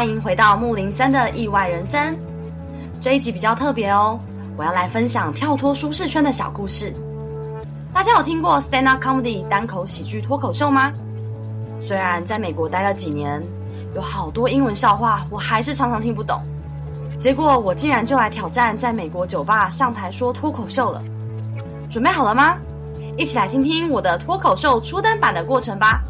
欢迎回到木林森的意外人生。这一集比较特别哦，我要来分享跳脱舒适圈的小故事。大家有听过 stand up comedy 单口喜剧脱口秀吗？虽然在美国待了几年，有好多英文笑话，我还是常常听不懂。结果我竟然就来挑战在美国酒吧上台说脱口秀了。准备好了吗？一起来听听我的脱口秀初登版的过程吧。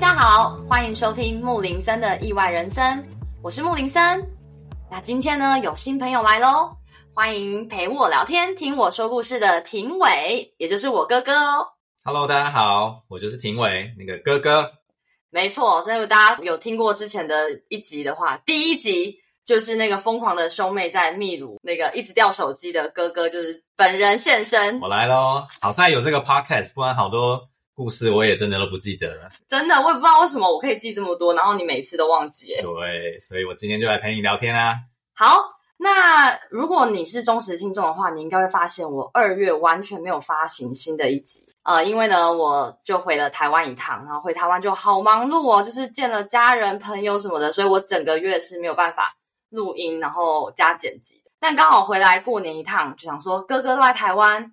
家好，欢迎收听木林森的意外人生，我是木林森。那今天呢，有新朋友来喽，欢迎陪我聊天、听我说故事的庭伟，也就是我哥哥哦。Hello，大家好，我就是庭伟，那个哥哥。没错，那如果大家有听过之前的一集的话，第一集就是那个疯狂的兄妹在秘鲁那个一直掉手机的哥哥，就是本人现身。我来喽！好在有这个 podcast，不然好多故事我也真的都不记得了。真的，我也不知道为什么我可以记这么多，然后你每次都忘记。对，所以我今天就来陪你聊天啊。好。那如果你是忠实听众的话，你应该会发现我二月完全没有发行新的一集，呃，因为呢，我就回了台湾一趟，然后回台湾就好忙碌哦，就是见了家人朋友什么的，所以我整个月是没有办法录音，然后加剪辑。但刚好回来过年一趟，就想说哥哥都在台湾。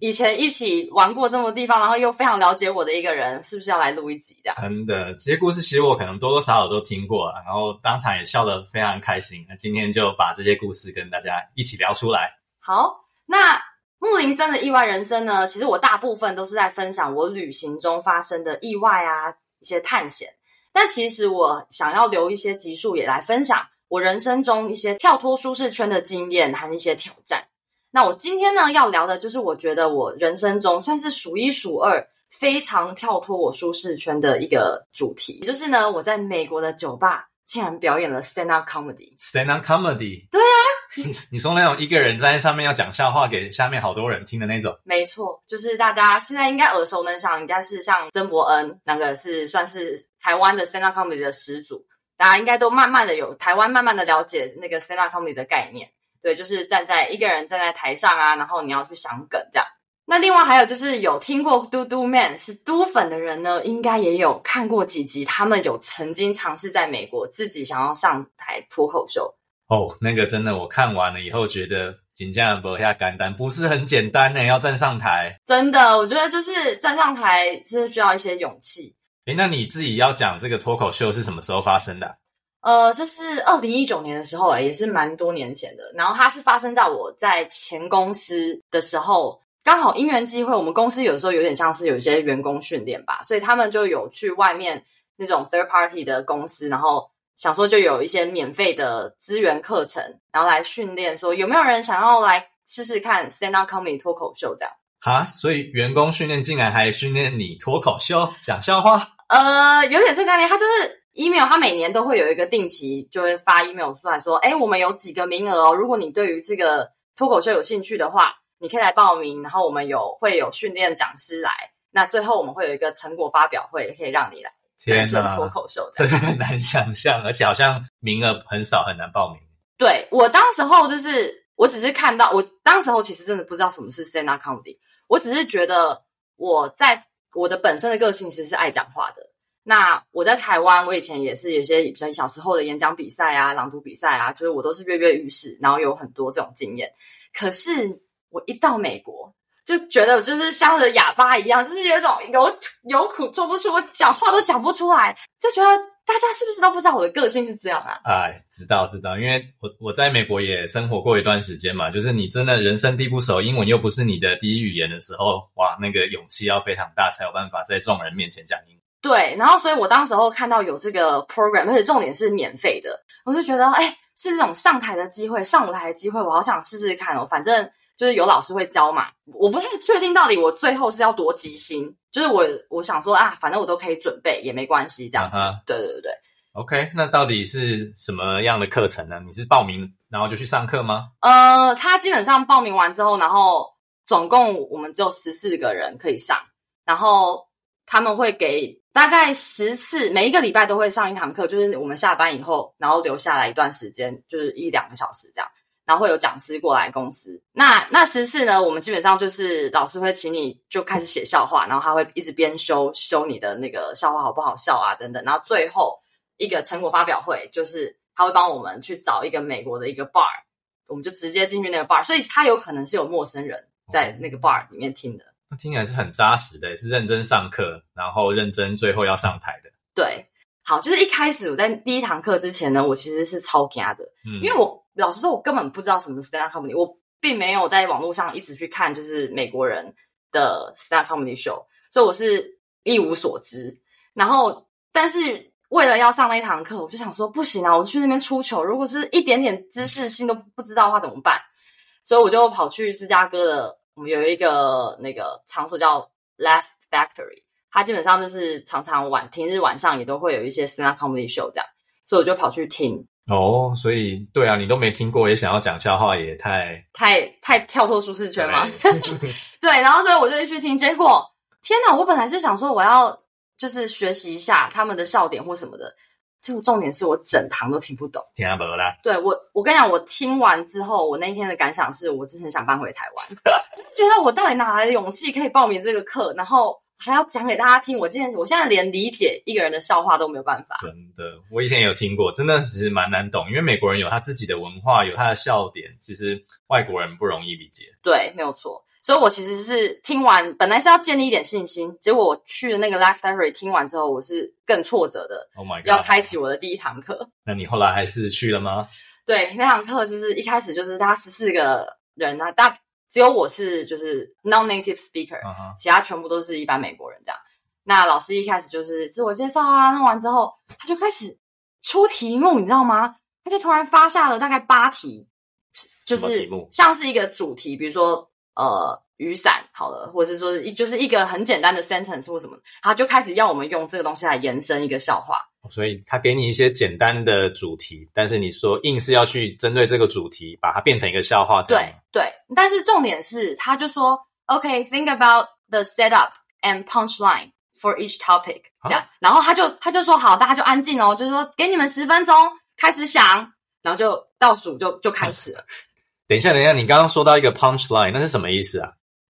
以前一起玩过这么多地方，然后又非常了解我的一个人，是不是要来录一集这样？真的，这些故事其实我可能多多少少都听过，然后当场也笑得非常开心。那今天就把这些故事跟大家一起聊出来。好，那木林森的意外人生呢？其实我大部分都是在分享我旅行中发生的意外啊，一些探险。但其实我想要留一些集数也来分享我人生中一些跳脱舒适圈的经验和一些挑战。那我今天呢要聊的就是我觉得我人生中算是数一数二非常跳脱我舒适圈的一个主题，就是呢我在美国的酒吧竟然表演了 stand up comedy。stand up comedy？对啊，你 你说那种一个人在上面要讲笑话给下面好多人听的那种？没错，就是大家现在应该耳熟能详，应该是像曾伯恩那个是算是台湾的 stand up comedy 的始祖，大家应该都慢慢的有台湾慢慢的了解那个 stand up comedy 的概念。对，就是站在一个人站在台上啊，然后你要去想梗这样。那另外还有就是有听过嘟嘟 man 是嘟粉的人呢，应该也有看过几集，他们有曾经尝试在美国自己想要上台脱口秀。哦，那个真的，我看完了以后觉得紧张不下肝胆，不是很简单呢，要站上台。真的，我觉得就是站上台是需要一些勇气。诶，那你自己要讲这个脱口秀是什么时候发生的？呃，这是二零一九年的时候，也是蛮多年前的。然后它是发生在我在前公司的时候，刚好因缘机会，我们公司有时候有点像是有一些员工训练吧，所以他们就有去外面那种 third party 的公司，然后想说就有一些免费的资源课程，然后来训练，说有没有人想要来试试看 stand up comedy 脱口秀这样。哈，所以员工训练竟然还训练你脱口秀讲笑话？呃，有点这个概念，他就是。email，他每年都会有一个定期，就会发 email 出来说，哎，我们有几个名额哦，如果你对于这个脱口秀有兴趣的话，你可以来报名。然后我们有会有训练讲师来，那最后我们会有一个成果发表会，可以让你来展现脱口秀。真的很难想象，而且好像名额很少，很难报名。对，我当时候就是，我只是看到，我当时候其实真的不知道什么是 stand up comedy，我只是觉得我在我的本身的个性其实是爱讲话的。那我在台湾，我以前也是有些比较小时候的演讲比赛啊、朗读比赛啊，就是我都是跃跃欲试，然后有很多这种经验。可是我一到美国，就觉得就是像个哑巴一样，就是有种有有苦说不出，我讲话都讲不出来，就觉得大家是不是都不知道我的个性是这样啊？哎，知道知道，因为我我在美国也生活过一段时间嘛，就是你真的人生地不熟，英文又不是你的第一语言的时候，哇，那个勇气要非常大，才有办法在众人面前讲英文。对，然后所以我当时候看到有这个 program，而且重点是免费的，我就觉得，哎，是这种上台的机会，上舞台的机会，我好想试试看哦。反正就是有老师会教嘛，我不太确定到底我最后是要多即兴，就是我我想说啊，反正我都可以准备，也没关系这样子。Uh huh. 对对对对。OK，那到底是什么样的课程呢？你是报名然后就去上课吗？呃，他基本上报名完之后，然后总共我们只有十四个人可以上，然后他们会给。大概十次，每一个礼拜都会上一堂课，就是我们下班以后，然后留下来一段时间，就是一两个小时这样。然后会有讲师过来公司。那那十次呢，我们基本上就是老师会请你就开始写笑话，然后他会一直边修修你的那个笑话好不好笑啊等等，然后最后一个成果发表会，就是他会帮我们去找一个美国的一个 bar，我们就直接进去那个 bar，所以他有可能是有陌生人在那个 bar 里面听的。那听起来是很扎实的，也是认真上课，然后认真最后要上台的。对，好，就是一开始我在第一堂课之前呢，我其实是超惊的，嗯，因为我老实说，我根本不知道什么是 stand up comedy，我并没有在网络上一直去看就是美国人的 stand up comedy show，所以我是一无所知。然后，但是为了要上那一堂课，我就想说不行啊，我去那边出糗，如果是一点点知识性都不知道的话怎么办？所以我就跑去芝加哥的。我们有一个那个场所叫 Laugh Factory，它基本上就是常常晚平日晚上也都会有一些 stand comedy show 这样，所以我就跑去听。哦，所以对啊，你都没听过，也想要讲笑话，也太太太跳脱舒适圈嘛。对，然后所以我就去听，结果天哪，我本来是想说我要就是学习一下他们的笑点或什么的。结果重点是我整堂都听不懂，听不懂啦。对，我，我跟你讲，我听完之后，我那一天的感想是我真的很想搬回台湾，觉得我到底哪来的勇气可以报名这个课，然后还要讲给大家听。我今天，我现在连理解一个人的笑话都没有办法。真的，我以前有听过，真的其实蛮难懂，因为美国人有他自己的文化，有他的笑点，其实外国人不容易理解。对，没有错。所以我其实是听完，本来是要建立一点信心，结果我去的那个 Laugh Factory 听完之后，我是更挫折的。Oh my god！要开启我的第一堂课。那你后来还是去了吗？对，那堂课就是一开始就是大家十四个人啊，大只有我是就是 non-native speaker，uh -huh. 其他全部都是一般美国人这样。那老师一开始就是自我介绍啊，弄完之后他就开始出题目，你知道吗？他就突然发下了大概八题，就是像是一个主题，比如说。呃，雨伞好了，或者是说一就是一个很简单的 sentence 或什么，他就开始要我们用这个东西来延伸一个笑话。所以他给你一些简单的主题，但是你说硬是要去针对这个主题，把它变成一个笑话。对对，但是重点是，他就说，OK，think、okay, about the setup and punchline for each topic，这样，然后他就他就说好，大家就安静哦，就是说给你们十分钟开始想，然后就倒数就就开始了。等一下，等一下，你刚刚说到一个 punch line，那是什么意思啊？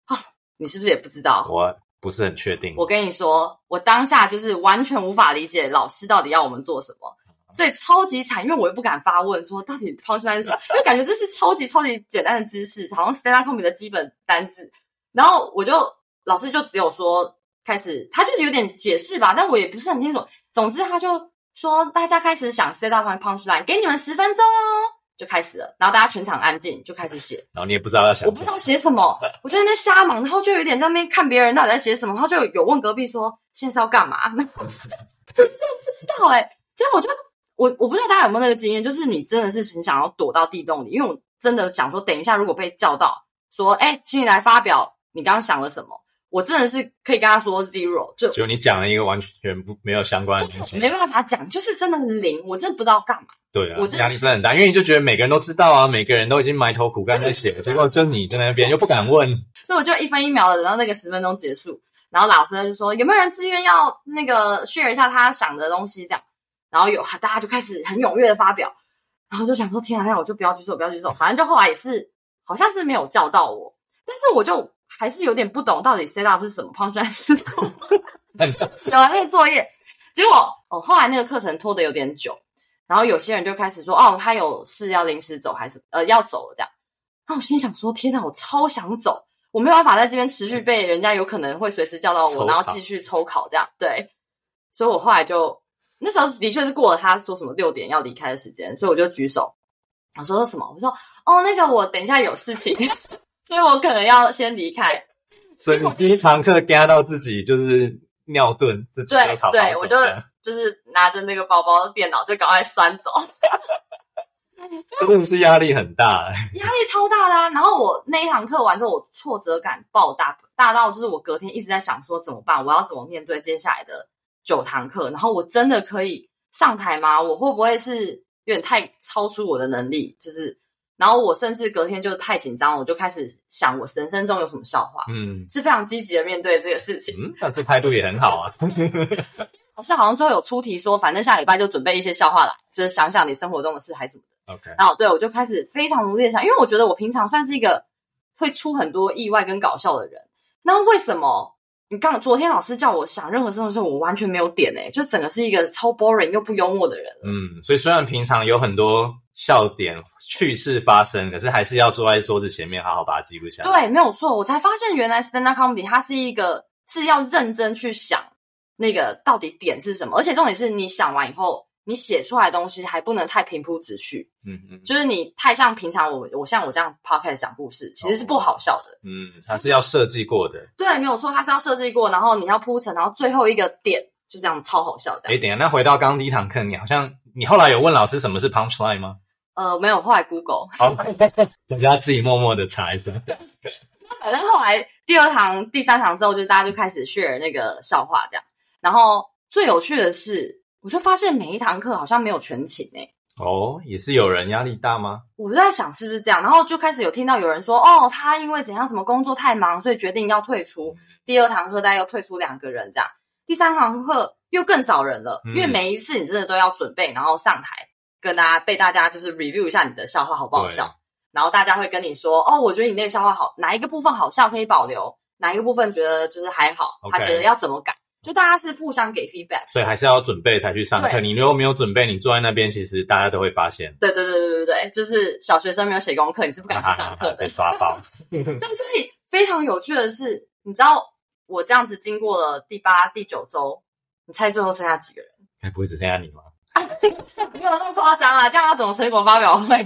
哦，你是不是也不知道？我不是很确定。我跟你说，我当下就是完全无法理解老师到底要我们做什么，所以超级惨，因为我又不敢发问说到底 punch line 是什么，因为感觉这是超级超级简单的知识，好像 stand up comedy 的基本单字。然后我就老师就只有说开始，他就是有点解释吧，但我也不是很清楚。总之他就说大家开始想 stand up punch line，给你们十分钟哦。就开始了，然后大家全场安静，就开始写。然后你也不知道要写，我不知道写什么，我就在那边瞎忙，然后就有点在那边看别人到底在写什么，然后就有问隔壁说现在是要干嘛？那 我是真的不知道哎、欸。结果我就我我不知道大家有没有那个经验，就是你真的是很想要躲到地洞里，因为我真的想说，等一下如果被叫到说，哎，请你来发表，你刚刚想了什么？我真的是可以跟他说 zero，就就你讲了一个完全不没有相关的东西，没办法讲，就是真的很零，我真的不知道干嘛。对啊，我压力真的很大，因为你就觉得每个人都知道啊，每个人都已经埋头苦干在写了，结果就你在那边又不敢问，所以我就一分一秒的等到那个十分钟结束，然后老师就说有没有人自愿要那个 share 一下他想的东西这样，然后有大家就开始很踊跃的发表，然后就想说天啊，那我就不要举手，不要举手，反正就后来也是好像是没有叫到我，但是我就还是有点不懂到底 set up 是什么，punchline 是什么，写完那个作业，结果哦后来那个课程拖得有点久。然后有些人就开始说：“哦，他有事要临时走，还是呃要走了这样。”那我心想说：“天哪，我超想走，我没有办法在这边持续被人家有可能会随时叫到我，然后继续抽考这样。”对，所以我后来就那时候的确是过了他说什么六点要离开的时间，所以我就举手。我说，说什么？我说：“哦，那个我等一下有事情，所以我可能要先离开。”所以你第一堂课加到自己就是尿遁，自己对对，我就。就是拿着那个包包的电脑就赶快酸走，真的是压力很大，压力超大啦啊！然后我那一堂课完之后，我挫折感爆大，大到就是我隔天一直在想说怎么办，我要怎么面对接下来的九堂课？然后我真的可以上台吗？我会不会是有点太超出我的能力？就是，然后我甚至隔天就太紧张，我就开始想我人生中有什么笑话，嗯，是非常积极的面对这个事情。嗯，那这态度也很好啊。老师好像最后有出题说，反正下礼拜就准备一些笑话来，就是想想你生活中的事还是什么的。OK，然后对我就开始非常努力的想，因为我觉得我平常算是一个会出很多意外跟搞笑的人。那为什么你刚昨天老师叫我想任何事的时候，我完全没有点呢，就整个是一个超 boring 又不幽默的人。嗯，所以虽然平常有很多笑点趣事发生，可是还是要坐在桌子前面好好把它记录下来。对，没有错，我才发现原来 stand up comedy 它是一个是要认真去想那个到底点是什么，而且重点是你想完以后。你写出来的东西还不能太平铺直叙，嗯嗯，就是你太像平常我我像我这样 podcast 讲故事，其实是不好笑的。嗯，它是要设计过的。对，没有错，它是要设计过，然后你要铺陈，然后最后一个点就这样超好笑这样。诶，等一下，那回到刚刚第一堂课，你好像你后来有问老师什么是 punch line 吗？呃，没有，后来 Google，好，大家自己默默的查一下。对，反正后来第二堂、第三堂之后，就大家就开始 share 那个笑话这样，然后最有趣的是。我就发现每一堂课好像没有全勤诶。哦，也是有人压力大吗？我就在想是不是这样，然后就开始有听到有人说，哦，他因为怎样什么工作太忙，所以决定要退出。第二堂课大概又退出两个人这样，第三堂课又更少人了，因为每一次你真的都要准备，然后上台跟大家被大家就是 review 一下你的笑话好不好笑，然后大家会跟你说，哦，我觉得你那个笑话好，哪一个部分好笑可以保留，哪一个部分觉得就是还好，他觉得要怎么改。就大家是互相给 feedback，所以还是要准备才去上课。你如果没有准备，你坐在那边，其实大家都会发现。对对对对对对，就是小学生没有写功课，你是不敢去上课的，被刷爆。但是非常有趣的是，你知道我这样子经过了第八、第九周，你猜最后剩下几个人？该不会只剩下你吗？啊，没有那么夸张啊！这样要怎么成果发表会？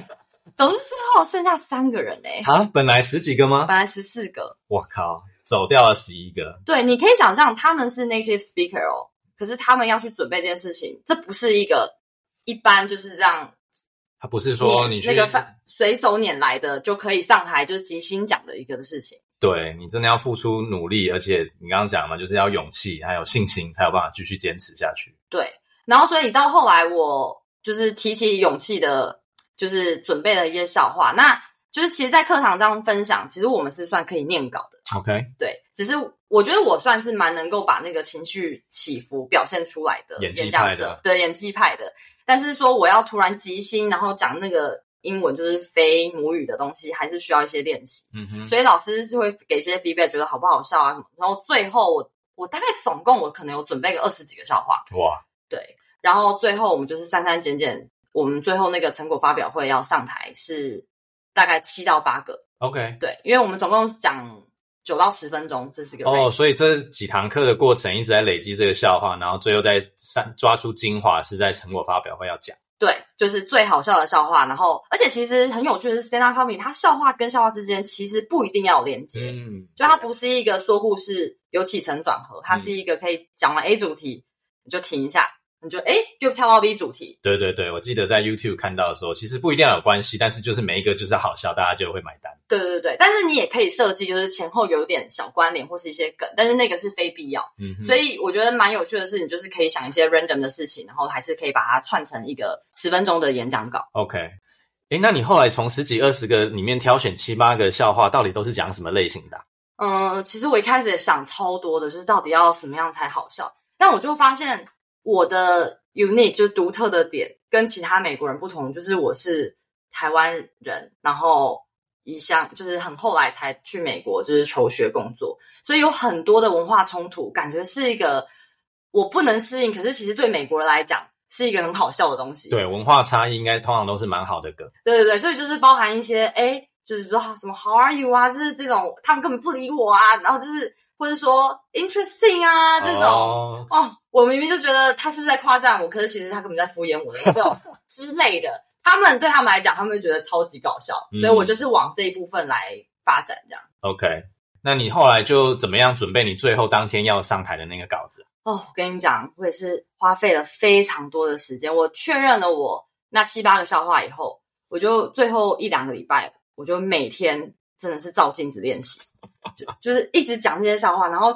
总之最后剩下三个人哎。啊，本来十几个吗？本来十四个。我靠！走掉了十一个，对，你可以想象他们是 native speaker 哦，可是他们要去准备这件事情，这不是一个一般就是这样，他不是说你去那个随手拈来的就可以上台就是即兴讲的一个的事情。对，你真的要付出努力，而且你刚刚讲嘛，就是要勇气还有信心，才有办法继续坚持下去。对，然后所以到后来我就是提起勇气的，就是准备了一些笑话，那。就是其实，在课堂上分享，其实我们是算可以念稿的。OK，对，只是我觉得我算是蛮能够把那个情绪起伏表现出来的演技派的，对，演技派的。但是说我要突然即兴，然后讲那个英文就是非母语的东西，还是需要一些练习。嗯哼，所以老师是会给一些 feedback，觉得好不好笑啊什么。然后最后我我大概总共我可能有准备个二十几个笑话。哇，对。然后最后我们就是删删减减，我们最后那个成果发表会要上台是。大概七到八个，OK，对，因为我们总共讲九到十分钟，这是个哦，所以这几堂课的过程一直在累积这个笑话，然后最后再三抓出精华，是在成果发表会要讲。对，就是最好笑的笑话，然后而且其实很有趣的是，stand up comedy 它笑话跟笑话之间其实不一定要有连接，嗯，就它不是一个说故事有起承转合，它是一个可以讲完 A 主题你就停一下。你就诶又跳到 B 主题。对对对，我记得在 YouTube 看到的时候，其实不一定要有关系，但是就是每一个就是好笑，大家就会买单。对对对，但是你也可以设计，就是前后有点小关联或是一些梗，但是那个是非必要。嗯哼，所以我觉得蛮有趣的是，你就是可以想一些 random 的事情，然后还是可以把它串成一个十分钟的演讲稿。OK，诶那你后来从十几二十个里面挑选七八个笑话，到底都是讲什么类型的？嗯，其实我一开始也想超多的，就是到底要什么样才好笑，但我就发现我的。unique 就独特的点跟其他美国人不同，就是我是台湾人，然后一向就是很后来才去美国就是求学工作，所以有很多的文化冲突，感觉是一个我不能适应，可是其实对美国人来讲是一个很好笑的东西。对，文化差异应该通常都是蛮好的梗。对对对，所以就是包含一些哎就是说什么 How are you 啊，就是这种他们根本不理我啊，然后就是。或者说 interesting 啊，这种哦，哦，我明明就觉得他是不是在夸赞我，可是其实他根本在敷衍我的这种 之类的。他们对他们来讲，他们会觉得超级搞笑，嗯、所以我就是往这一部分来发展这样。OK，那你后来就怎么样准备你最后当天要上台的那个稿子？哦，我跟你讲，我也是花费了非常多的时间。我确认了我那七八个笑话以后，我就最后一两个礼拜，我就每天。真的是照镜子练习，就就是一直讲这些笑话，然后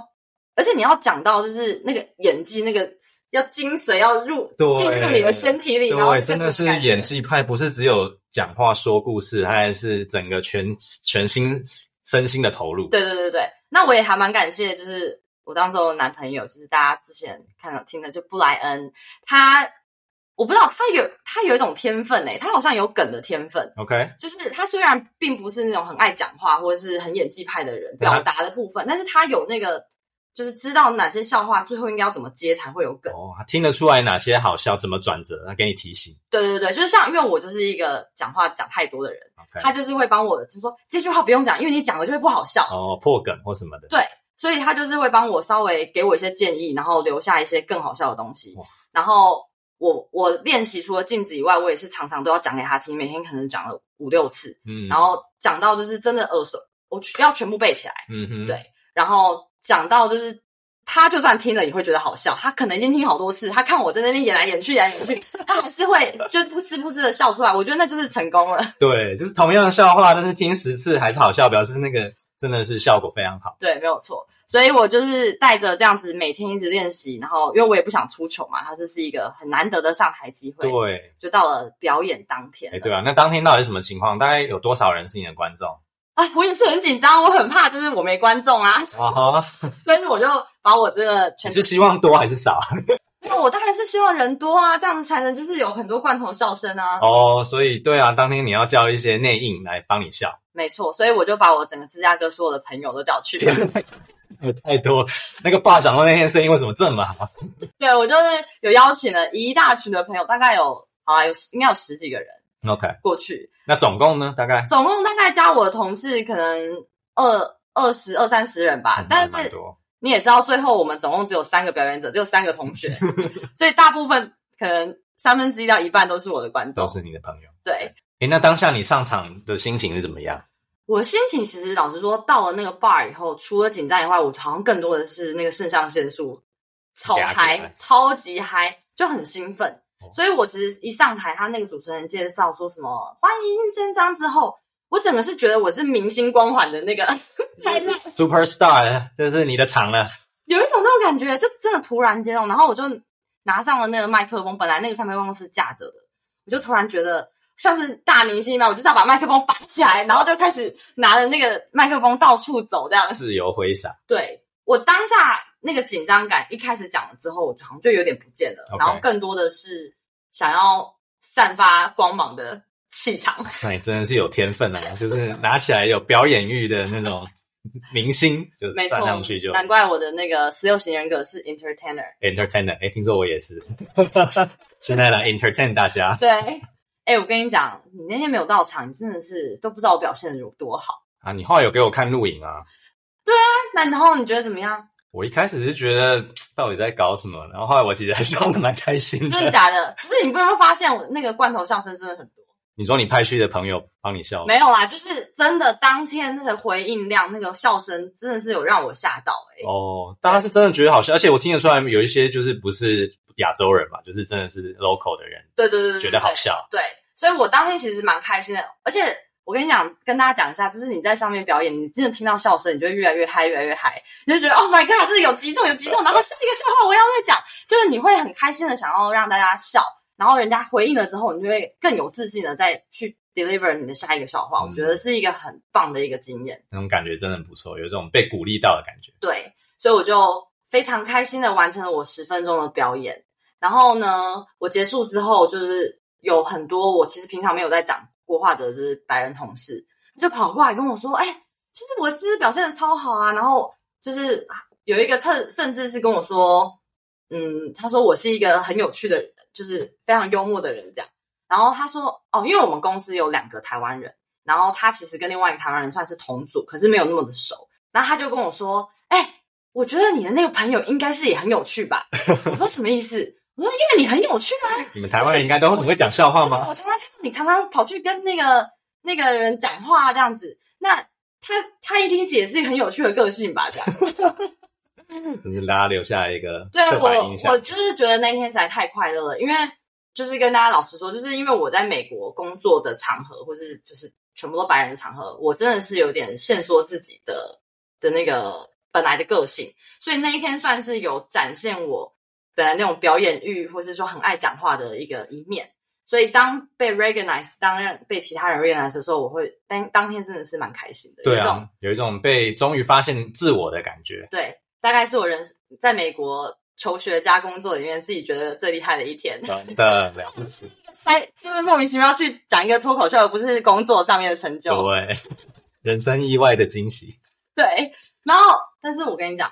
而且你要讲到就是那个演技，那个要精髓要入进入你的身体里，对然后真的是演技派，不是只有讲话说故事，它还是整个全全心身心的投入。对对对对，那我也还蛮感谢，就是我当时候的男朋友，就是大家之前看到听的就布莱恩，他我不知道他有他有一种天分诶，他好像有梗的天分。OK，就是他虽然并不是那种很爱讲话或者是很演技派的人，表达的部分，但是他有那个。就是知道哪些笑话最后应该要怎么接才会有梗哦，听得出来哪些好笑，怎么转折，他给你提醒。对对对，就是像因为我就是一个讲话讲太多的人，Okay. 他就是会帮我，就说这句话不用讲，因为你讲了就会不好笑哦，破梗或什么的。对，所以他就是会帮我稍微给我一些建议，然后留下一些更好笑的东西。然后我我练习除了镜子以外，我也是常常都要讲给他听，每天可能讲了五六次，嗯，然后讲到就是真的耳熟，我需要全部背起来，嗯哼，对，然后。讲到就是，他就算听了也会觉得好笑。他可能已经听好多次，他看我在那边演来演去，演来演去，他还是会就噗嗤噗嗤的笑出来。我觉得那就是成功了。对，就是同样的笑话，但是听十次还是好笑，表示那个真的是效果非常好。对，没有错。所以我就是带着这样子每天一直练习，然后因为我也不想出糗嘛，它这是一个很难得的上台机会。对，就到了表演当天。哎，对啊，那当天到底是什么情况？大概有多少人是你的观众？啊，我也是很紧张，我很怕，就是我没观众啊，啊所以 我就把我这个全。你是希望多还是少？那我当然是希望人多啊，这样子才能就是有很多罐头笑声啊。哦，所以对啊，当天你要叫一些内应来帮你笑。没错，所以我就把我整个芝加哥所有的朋友都叫去了。有 太多，那个爸讲的那天声音为什么这么好？对，我就是有邀请了一大群的朋友，大概有啊有应该有十几个人。OK，过去。那总共呢？大概总共大概加我的同事可能二二十二三十人吧。嗯、但是你也知道，最后我们总共只有三个表演者，只有三个同学，所以大部分可能三分之一到一半都是我的观众，都是你的朋友。对。诶，那当下你上场的心情是怎么样？我心情其实老实说，到了那个 bar 以后，除了紧张以外，我好像更多的是那个肾上腺素超嗨，超级嗨，就很兴奋。所以我其实一上台，他那个主持人介绍说什么“欢迎玉珍章”之后，我整个是觉得我是明星光环的那个，superstar，这是你的场了。有一种这种感觉，就真的突然间哦，然后我就拿上了那个麦克风，本来那个上面麦克风是架着的，我就突然觉得像是大明星嘛，我就是要把麦克风拔起来，然后就开始拿着那个麦克风到处走，这样自由挥洒。对。我当下那个紧张感一开始讲了之后，我好像就有点不见了，Okay. 然后更多的是想要散发光芒的气场。那你真的是有天分啊，就是拿起来有表演欲的那种 明星，就站上去就。难怪我的那个十六型人格是 entertainer，entertainer。哎，听说我也是，现在来 entertain 大家。对，哎，我跟你讲，你那天没有到场，你真的是都不知道我表现的有多好啊！你后来有给我看录影啊？对啊，那然后你觉得怎么样？我一开始是觉得到底在搞什么，然后后来我其实还笑得蛮开心的。真的假的？不是你不会发现我那个罐头笑声真的很多。你说你派去的朋友帮你笑？没有啦，就是真的当天那个回应量，那个笑声真的是有让我吓到哎、欸。哦，大家是真的觉得好笑，而且我听得出来有一些就是不是亚洲人嘛，就是真的是 local 的人。对对对对，觉得好笑。对，所以我当天其实蛮开心的，而且。我跟你讲，跟大家讲一下，就是你在上面表演，你真的听到笑声，你就会越来越嗨，越来越嗨，你就觉得 Oh my God，这是有击中，有击中，然后下一个笑话我要再讲，就是你会很开心的想要让大家笑，然后人家回应了之后，你就会更有自信的再去 deliver 你的下一个笑话。嗯、我觉得是一个很棒的一个经验，那种感觉真的很不错，有这种被鼓励到的感觉。对，所以我就非常开心的完成了我十分钟的表演。然后呢，我结束之后，就是有很多我其实平常没有在讲。国话的就是白人同事，就跑过来跟我说：“哎、其实我其实表现的超好啊。”然后就是有一个特，甚至是跟我说：“嗯，他说我是一个很有趣的人，就是非常幽默的人。”这样。然后他说：“哦，因为我们公司有两个台湾人，然后他其实跟另外一个台湾人算是同组，可是没有那么的熟。”然后他就跟我说：“哎、我觉得你的那个朋友应该是也很有趣吧？”我说：“什么意思？”我说：“因为你很有趣啊！你们台湾人应该都很会讲笑话吗？” 我常常你常常跑去跟那个那个人讲话这样子，那他他一定也是一个很有趣的个性吧？这样，真是大家留下来一个对我我就是觉得那一天实在太快乐了，因为就是跟大家老实说，就是因为我在美国工作的场合，或是就是全部都白人的场合，我真的是有点限缩自己的的那个本来的个性，所以那一天算是有展现我。本来那种表演欲，或是说很爱讲话的一个一面，所以当被 recognize，当被其他人 recognize 的时候，我会当当天真的是蛮开心的。对啊，有一种，有一种被终于发现自我的感觉。对，大概是我人在美国求学加工作里面自己觉得最厉害的一天。真 的了不起！哎，就是莫名其妙去讲一个脱口秀，而不是工作上面的成就。对，人生意外的惊喜。对，然后，但是我跟你讲。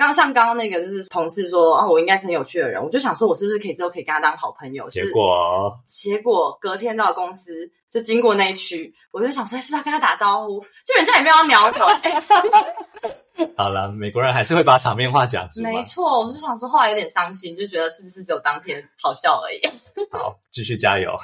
刚像刚刚那个就是同事说啊，我应该是很有趣的人，我就想说，我是不是可以之后可以跟他当好朋友？结果，结果隔天到公司就经过那一区，我就想说，是不是要跟他打招呼？就人家也没有要鸟我。好了，美国人还是会把场面话讲出。没错，我就想说，后来有点伤心，就觉得是不是只有当天好笑而已？好，继续加油。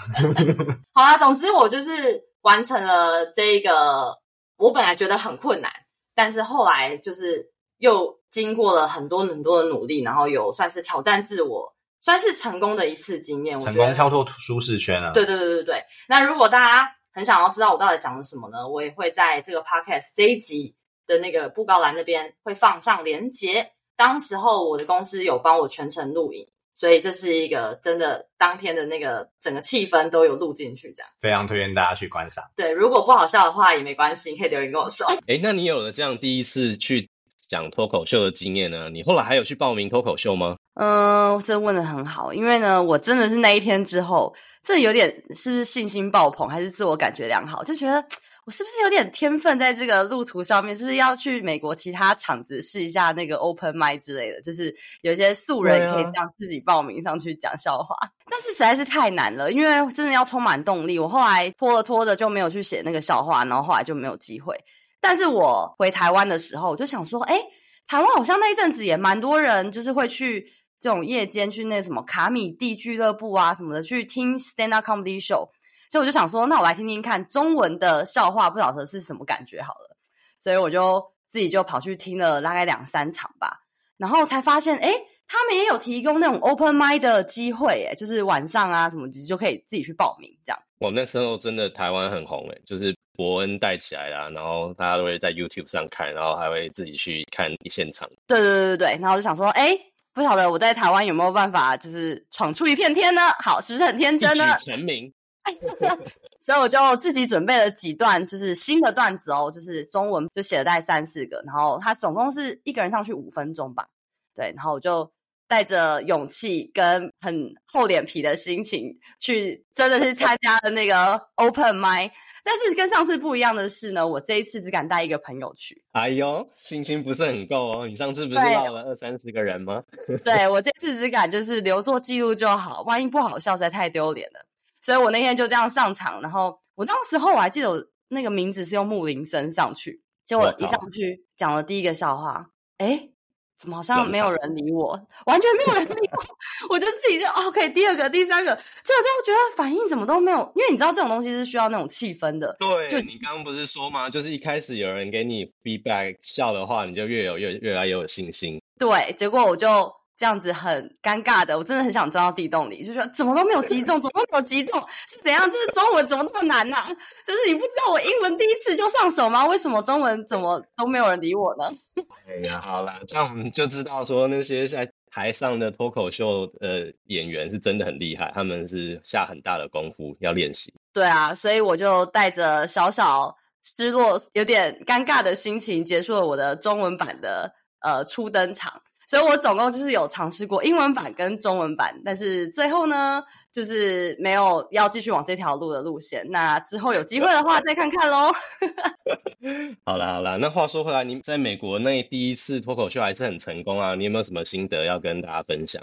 好啦，总之我就是完成了这一个，我本来觉得很困难，但是后来就是又。经过了很多很多的努力，然后有算是挑战自我，算是成功的一次经验。成功跳脱舒适圈啊！对对对对对。那如果大家很想要知道我到底讲了什么呢？我也会在这个 podcast 这一集的那个布告栏那边会放上连结。当时候我的公司有帮我全程录影，所以这是一个真的当天的那个整个气氛都有录进去，这样非常推荐大家去观赏。对，如果不好笑的话也没关系，你可以留言跟我说。诶，那你有了这样第一次去。讲脱口秀的经验呢？你后来还有去报名脱口秀吗？嗯、呃，这问的很好，因为呢，我真的是那一天之后，这有点是不是信心爆棚，还是自我感觉良好，就觉得我是不是有点天分在这个路途上面？是不是要去美国其他场子试一下那个 open mic 之类的？就是有一些素人可以这样自己报名上去讲笑话，啊、但是实在是太难了，因为真的要充满动力。我后来拖着拖着就没有去写那个笑话，然后后来就没有机会。但是我回台湾的时候，我就想说，哎，台湾好像那一阵子也蛮多人，就是会去这种夜间去那什么卡米地俱乐部啊什么的去听 stand up comedy show。所以我就想说，那我来听听看中文的笑话，不晓得是什么感觉好了。所以我就自己就跑去听了大概两三场吧，然后才发现，哎，他们也有提供那种 open mind 的机会，哎，就是晚上啊什么就就可以自己去报名这样。我那时候真的台湾很红，哎，就是。博恩带起来啦，然后大家都会在 YouTube 上看，然后还会自己去看现场。对对对对对，然后我就想说，哎，不晓得我在台湾有没有办法，就是闯出一片天呢？好，是不是很天真呢？成名。所以我就自己准备了几段，就是新的段子哦，就是中文就写了大概三四个，然后他总共是一个人上去五分钟吧。对，然后我就带着勇气跟很厚脸皮的心情去，真的是参加了那个 Open Mic。但是跟上次不一样的是呢，我这一次只敢带一个朋友去。哎呦，信心不是很够哦！你上次不是闹了二三十个人吗？对，我这次只敢就是留作记录就好，万一不好笑实在太丢脸了。所以我那天就这样上场，然后我当时候我还记得我那个名字是用木林森上去，结果一上去讲了第一个笑话，哎。怎么好像没有人理我？完全没有人理我，我就自己就 OK。第二个、第三个，就我就觉得反应怎么都没有，因为你知道这种东西是需要那种气氛的。对，就你刚刚不是说吗？就是一开始有人给你 feedback 笑的话，你就越有越越来越有信心。对，结果我就。这样子很尴尬的，我真的很想钻到地洞里，就说怎么都没有击中，怎么都没有击中，是怎样？就是中文怎么这么难呢、啊？就是你不知道我英文第一次就上手吗？为什么中文怎么都没有人理我呢？哎呀，好啦，这样我们就知道说那些在台上的脱口秀呃演员是真的很厉害，他们是下很大的功夫要练习。对啊，所以我就带着小小失落、有点尴尬的心情，结束了我的中文版的呃初登场。所以我总共就是有尝试过英文版跟中文版，但是最后呢，就是没有要继续往这条路的路线。那之后有机会的话，再看看喽。好啦好啦，那话说回来，你在美国那第一次脱口秀还是很成功啊？你有没有什么心得要跟大家分享？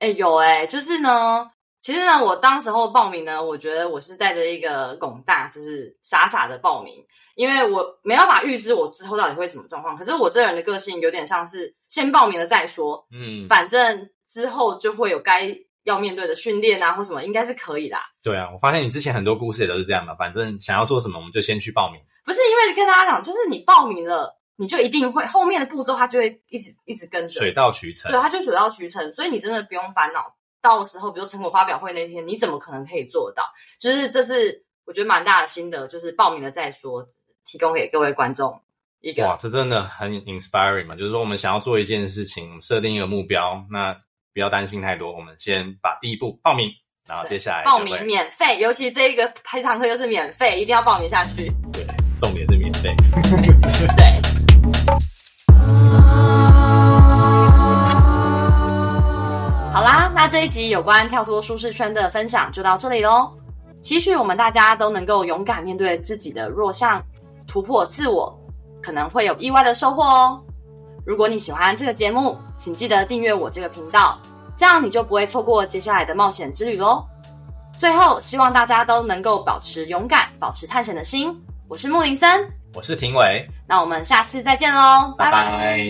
哎、欸，有哎、欸，就是呢，其实呢，我当时候报名呢，我觉得我是带着一个拱大，就是傻傻的报名。因为我没办法预知我之后到底会什么状况，可是我这人的个性有点像是先报名了再说，嗯，反正之后就会有该要面对的训练啊或什么，应该是可以的。对啊，我发现你之前很多故事也都是这样的，反正想要做什么我们就先去报名。不是因为跟大家讲，就是你报名了，你就一定会后面的步骤，它就会一直一直跟着，水到渠成。对，它就水到渠成，所以你真的不用烦恼，到时候比如成果发表会那天，你怎么可能可以做到？就是这是我觉得蛮大的心得，就是报名了再说。提供给各位观众一个哇，这真的很 inspiring 嘛！就是说，我们想要做一件事情，设定一个目标，那不要担心太多，我们先把第一步报名，然后接下来报名免费，尤其这一个开堂课又是免费，一定要报名下去。对，重点是免费。对。这一集有关跳脱舒适圈的分享就到这里喽。期许我们大家都能够勇敢面对自己的弱项，突破自我，可能会有意外的收获哦。如果你喜欢这个节目，请记得订阅我这个频道，这样你就不会错过接下来的冒险之旅喽。最后，希望大家都能够保持勇敢，保持探险的心。我是木林森，我是廷伟，那我们下次再见喽，拜拜。